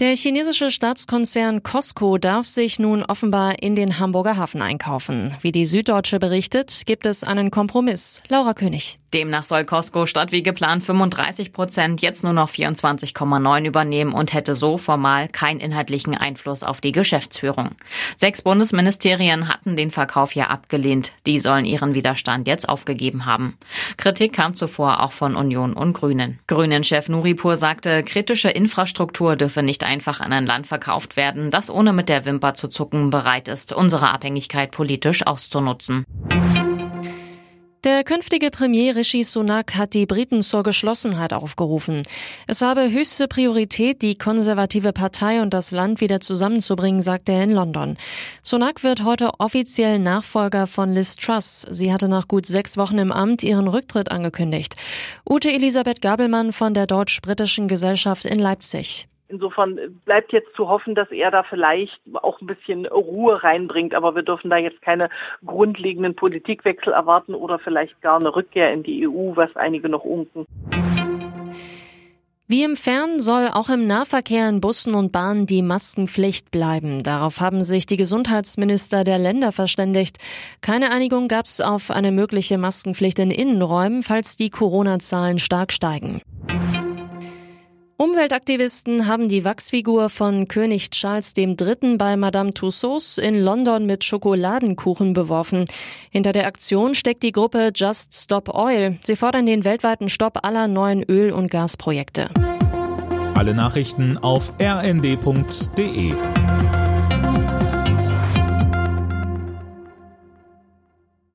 Der chinesische Staatskonzern Costco darf sich nun offenbar in den Hamburger Hafen einkaufen. Wie die Süddeutsche berichtet, gibt es einen Kompromiss. Laura König. Demnach soll Costco statt wie geplant 35 Prozent jetzt nur noch 24,9 übernehmen und hätte so formal keinen inhaltlichen Einfluss auf die Geschäftsführung. Sechs Bundesministerien hatten den Verkauf ja abgelehnt. Die sollen ihren Widerstand jetzt aufgegeben haben. Kritik kam zuvor auch von Union und Grünen. Grünen-Chef Nuripur sagte, kritische Infrastruktur dürfe nicht einfach an ein Land verkauft werden, das ohne mit der Wimper zu zucken bereit ist, unsere Abhängigkeit politisch auszunutzen. Der künftige Premier Rishi Sunak hat die Briten zur Geschlossenheit aufgerufen. Es habe höchste Priorität, die konservative Partei und das Land wieder zusammenzubringen, sagte er in London. Sunak wird heute offiziell Nachfolger von Liz Truss. Sie hatte nach gut sechs Wochen im Amt ihren Rücktritt angekündigt. Ute Elisabeth Gabelmann von der Deutsch-Britischen Gesellschaft in Leipzig. Insofern bleibt jetzt zu hoffen, dass er da vielleicht auch ein bisschen Ruhe reinbringt. Aber wir dürfen da jetzt keine grundlegenden Politikwechsel erwarten oder vielleicht gar eine Rückkehr in die EU, was einige noch unken. Wie im Fern soll auch im Nahverkehr in Bussen und Bahnen die Maskenpflicht bleiben. Darauf haben sich die Gesundheitsminister der Länder verständigt. Keine Einigung gab es auf eine mögliche Maskenpflicht in Innenräumen, falls die Corona-Zahlen stark steigen. Umweltaktivisten haben die Wachsfigur von König Charles III. bei Madame Tussauds in London mit Schokoladenkuchen beworfen. Hinter der Aktion steckt die Gruppe Just Stop Oil. Sie fordern den weltweiten Stopp aller neuen Öl- und Gasprojekte. Alle Nachrichten auf rnd.de